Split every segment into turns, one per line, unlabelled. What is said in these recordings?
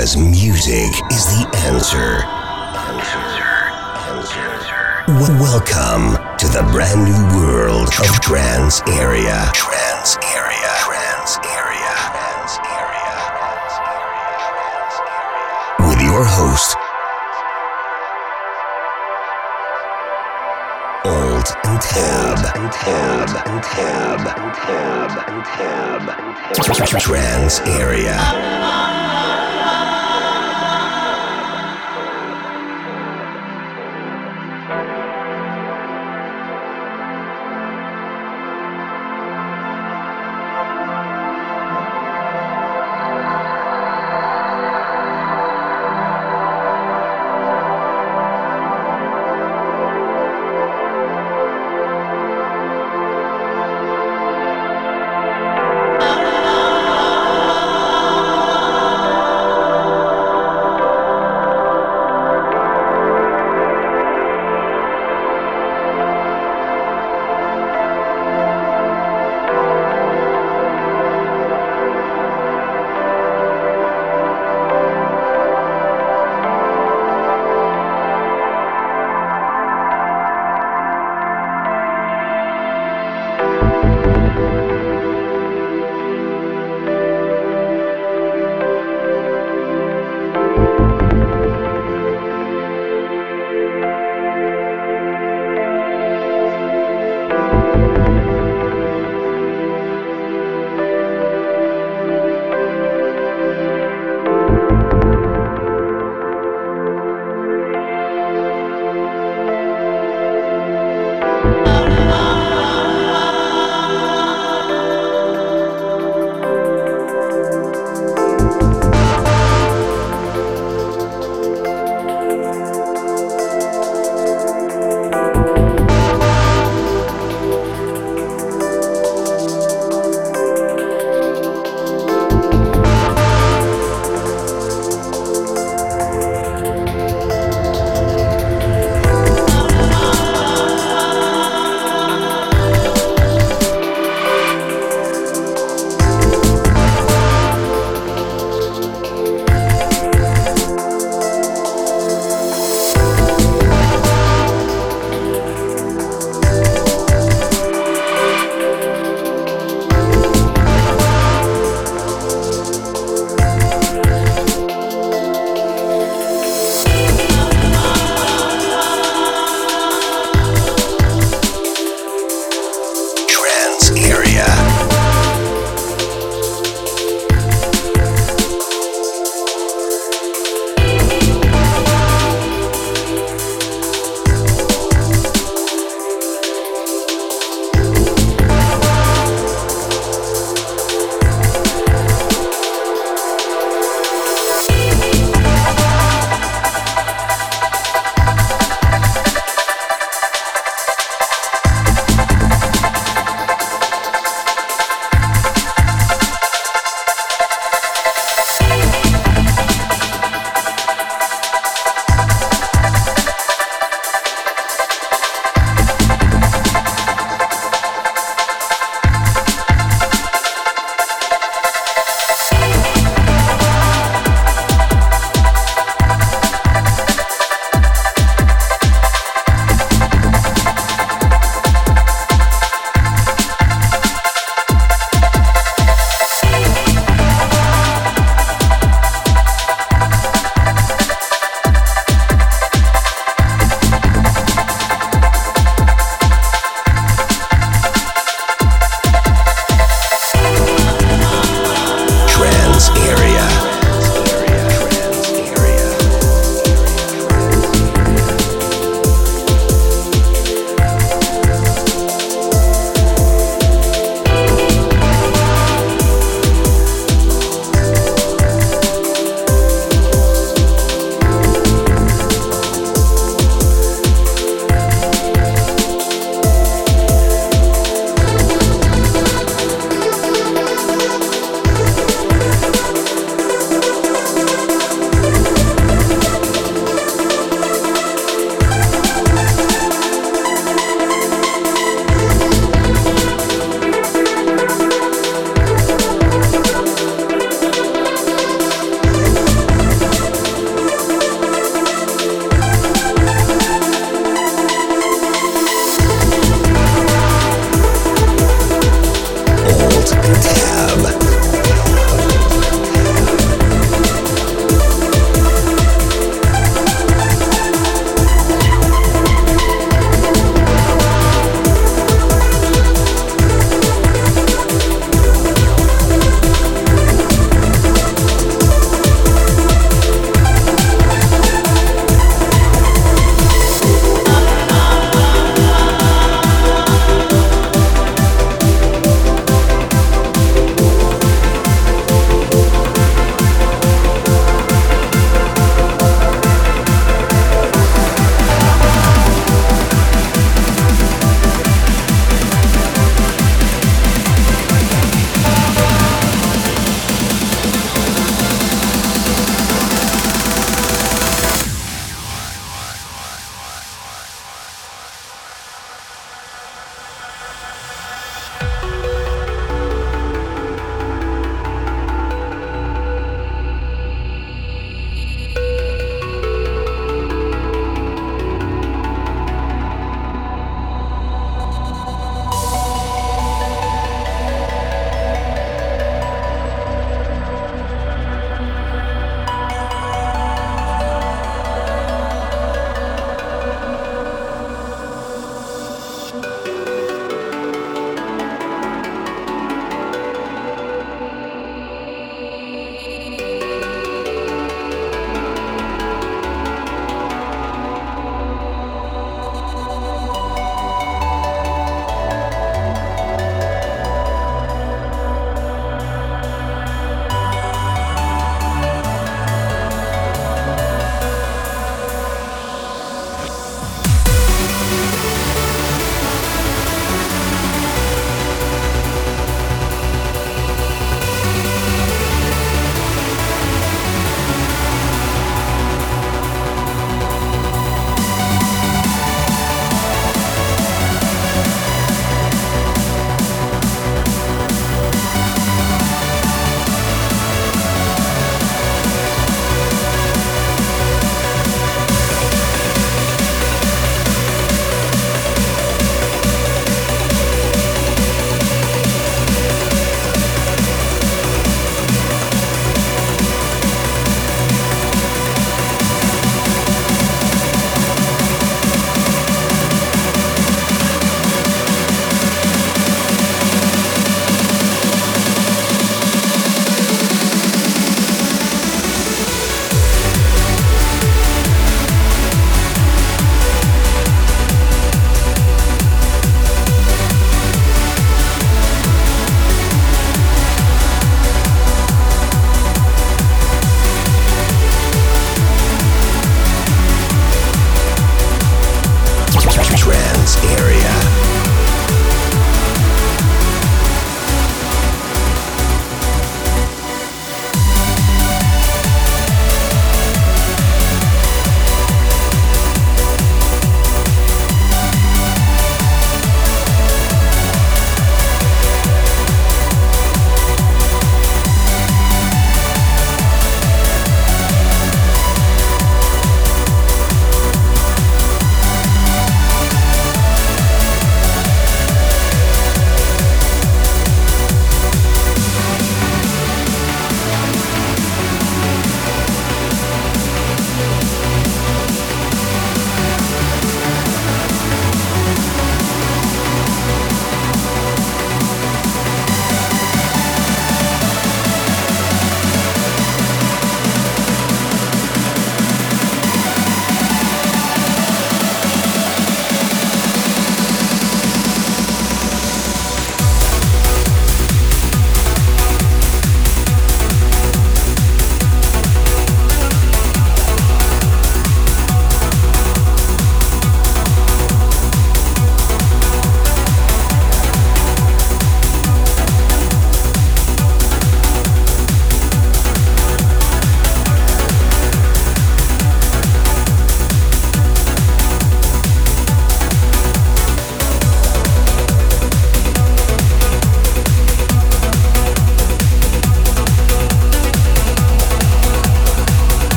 Because music is the answer. Welcome to the brand new world of Trans Area. Trans Area. Trans Area. Trans Area. With your host, Alt and Tab. And Tab. And Tab. And Tab. And Tab. Trans Area.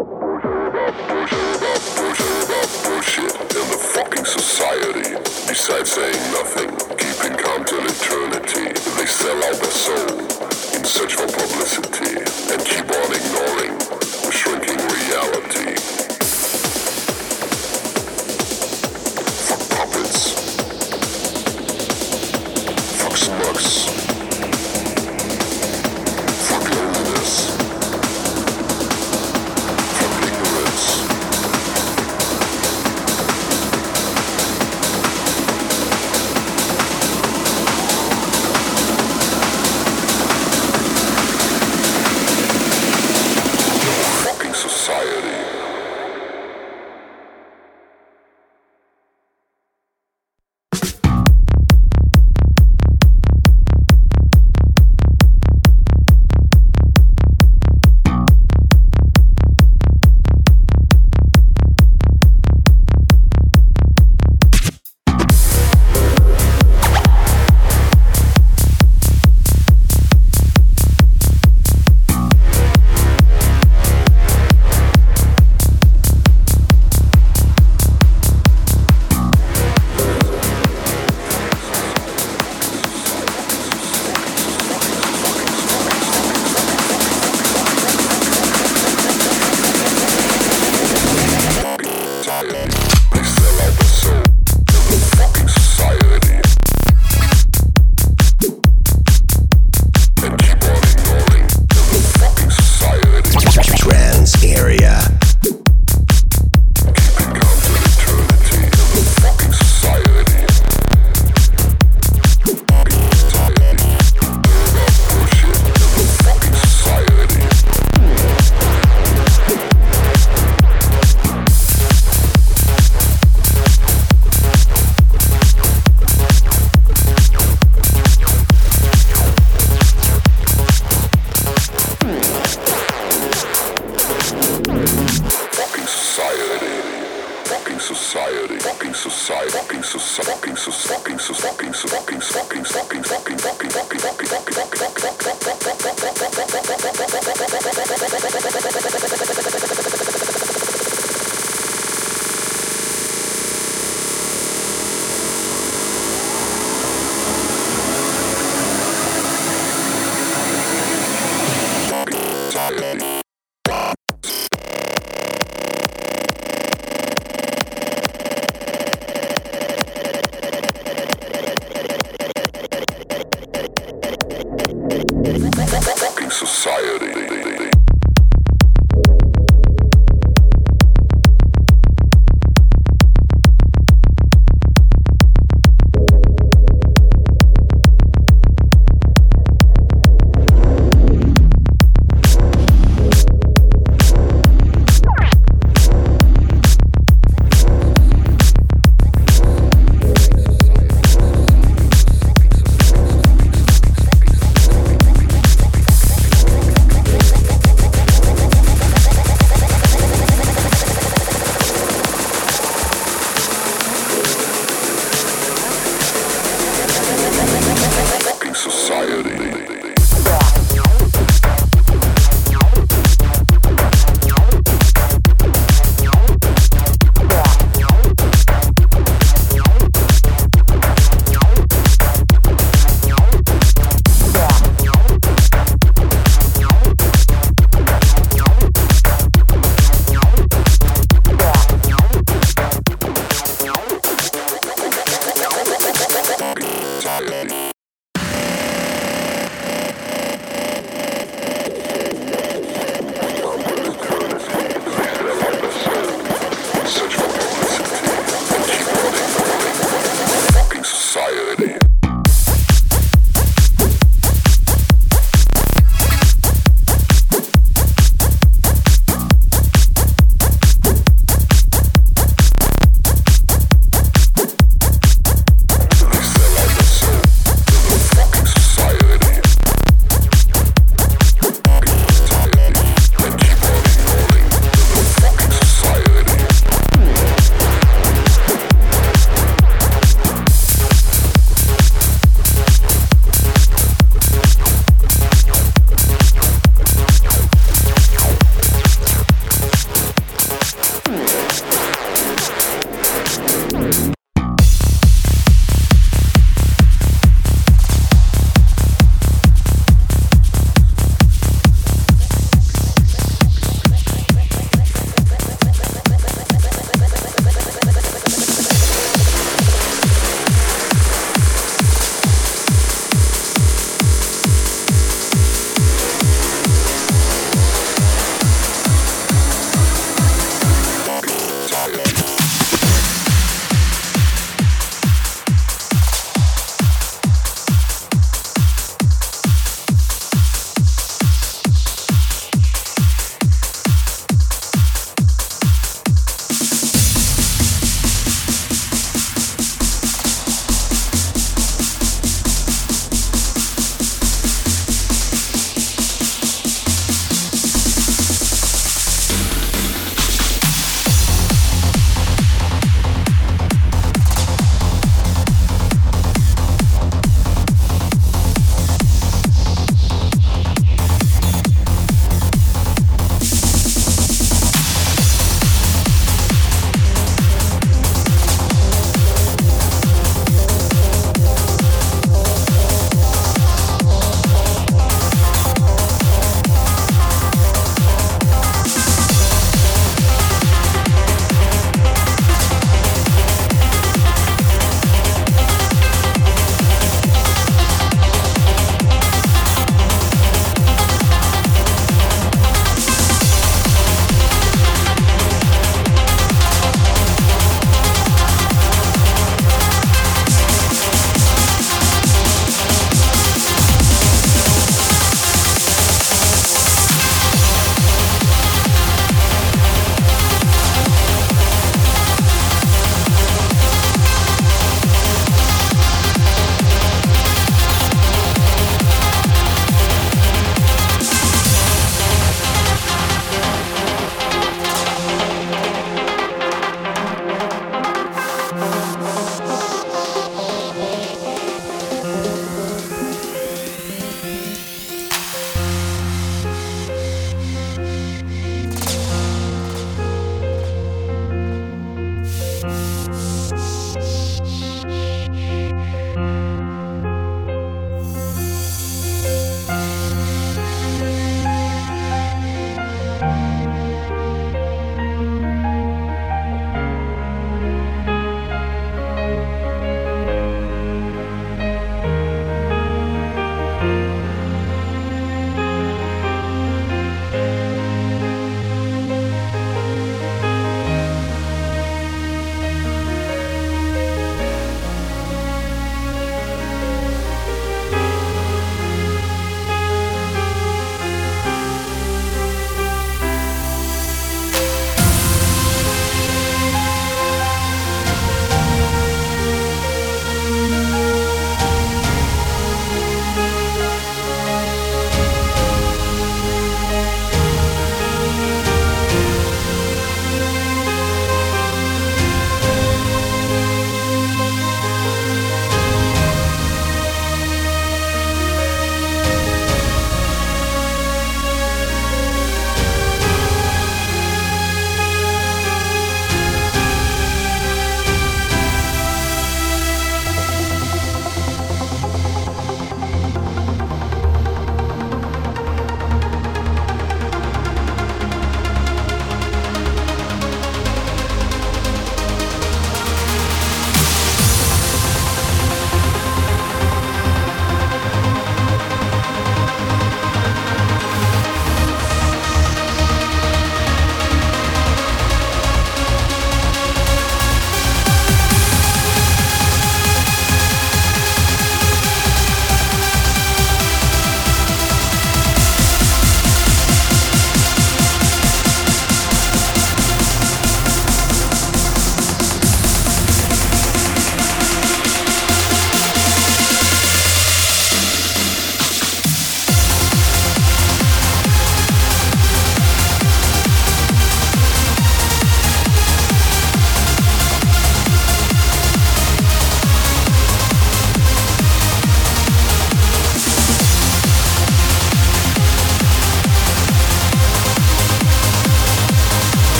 Bullshit. In the fucking society, besides saying nothing.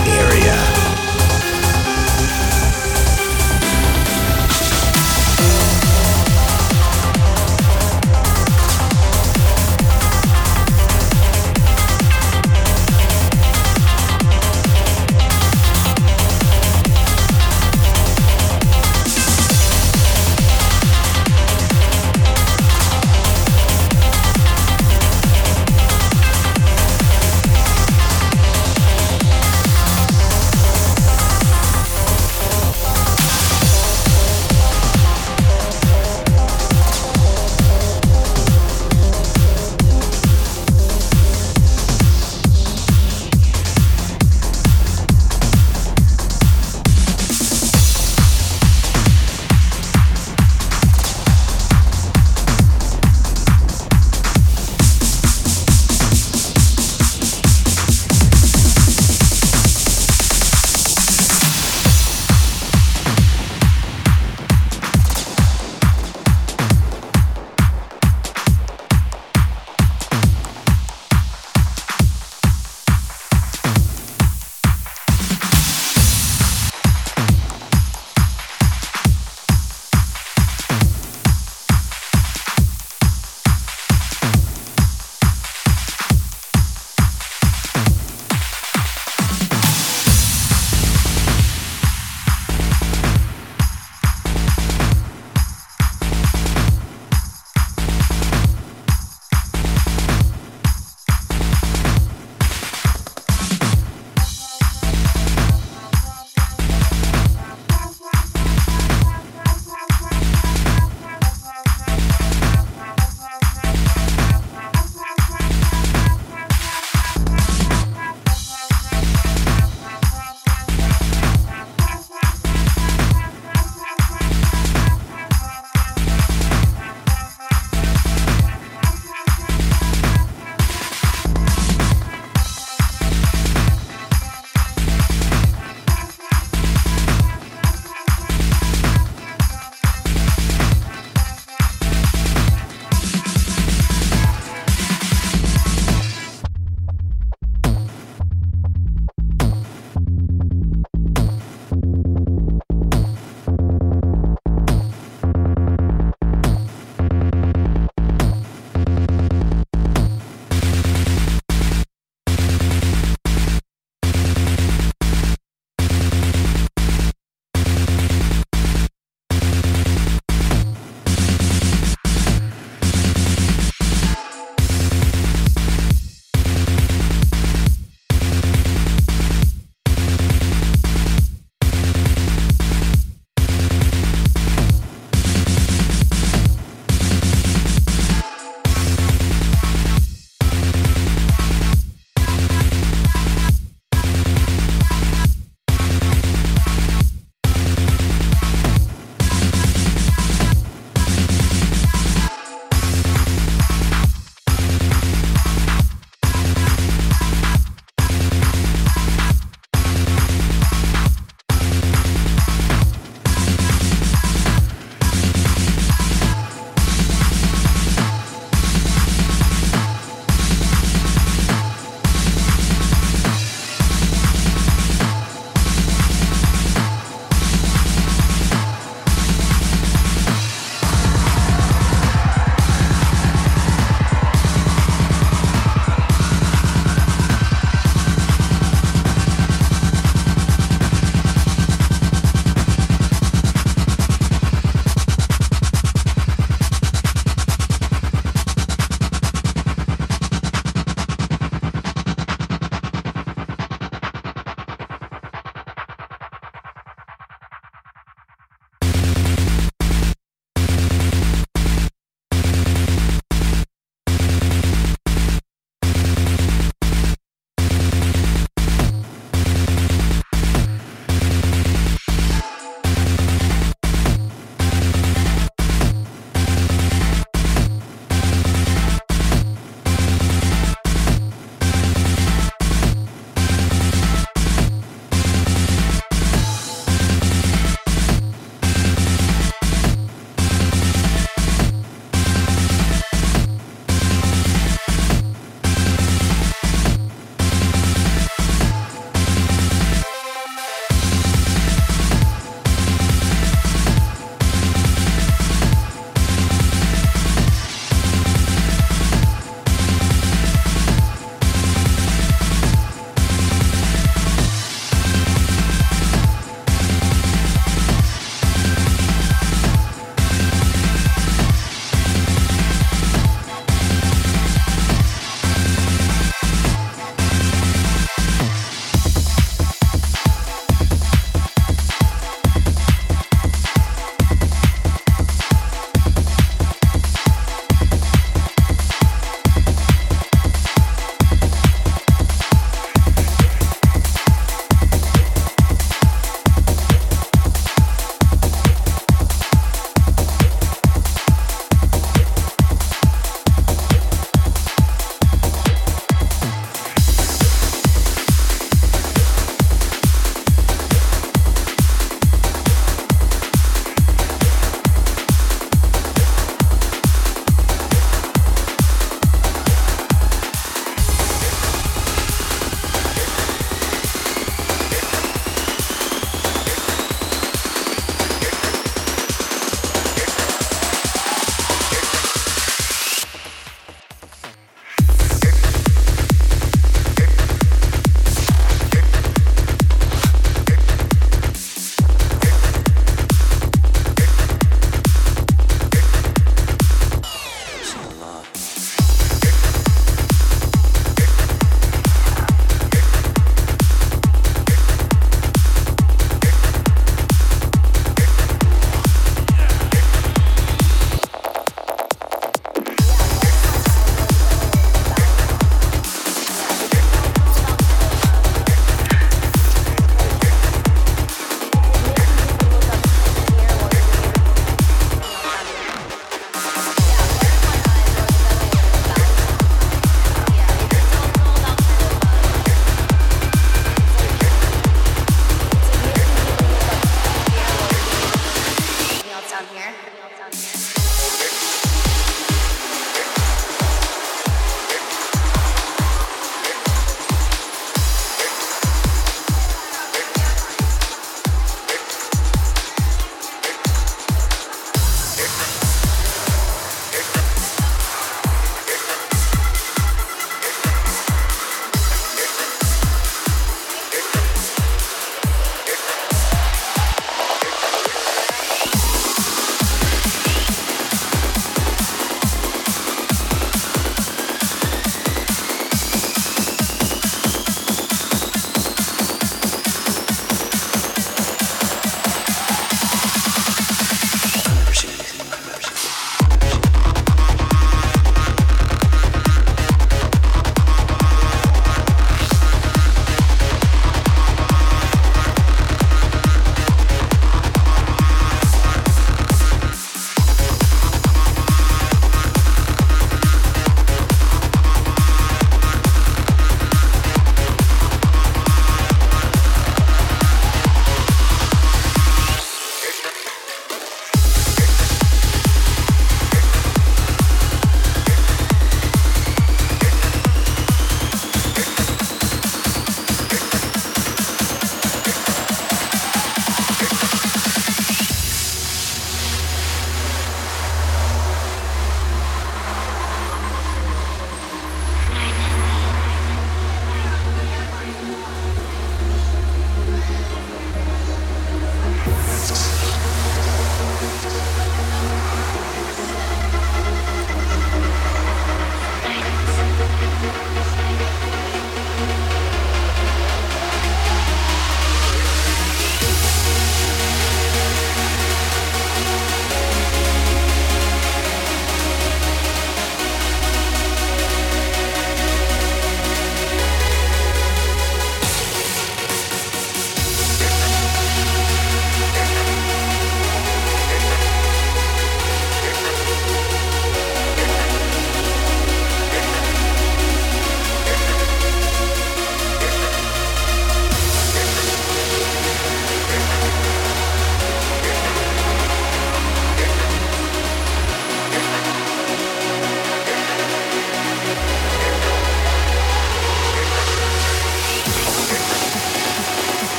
area.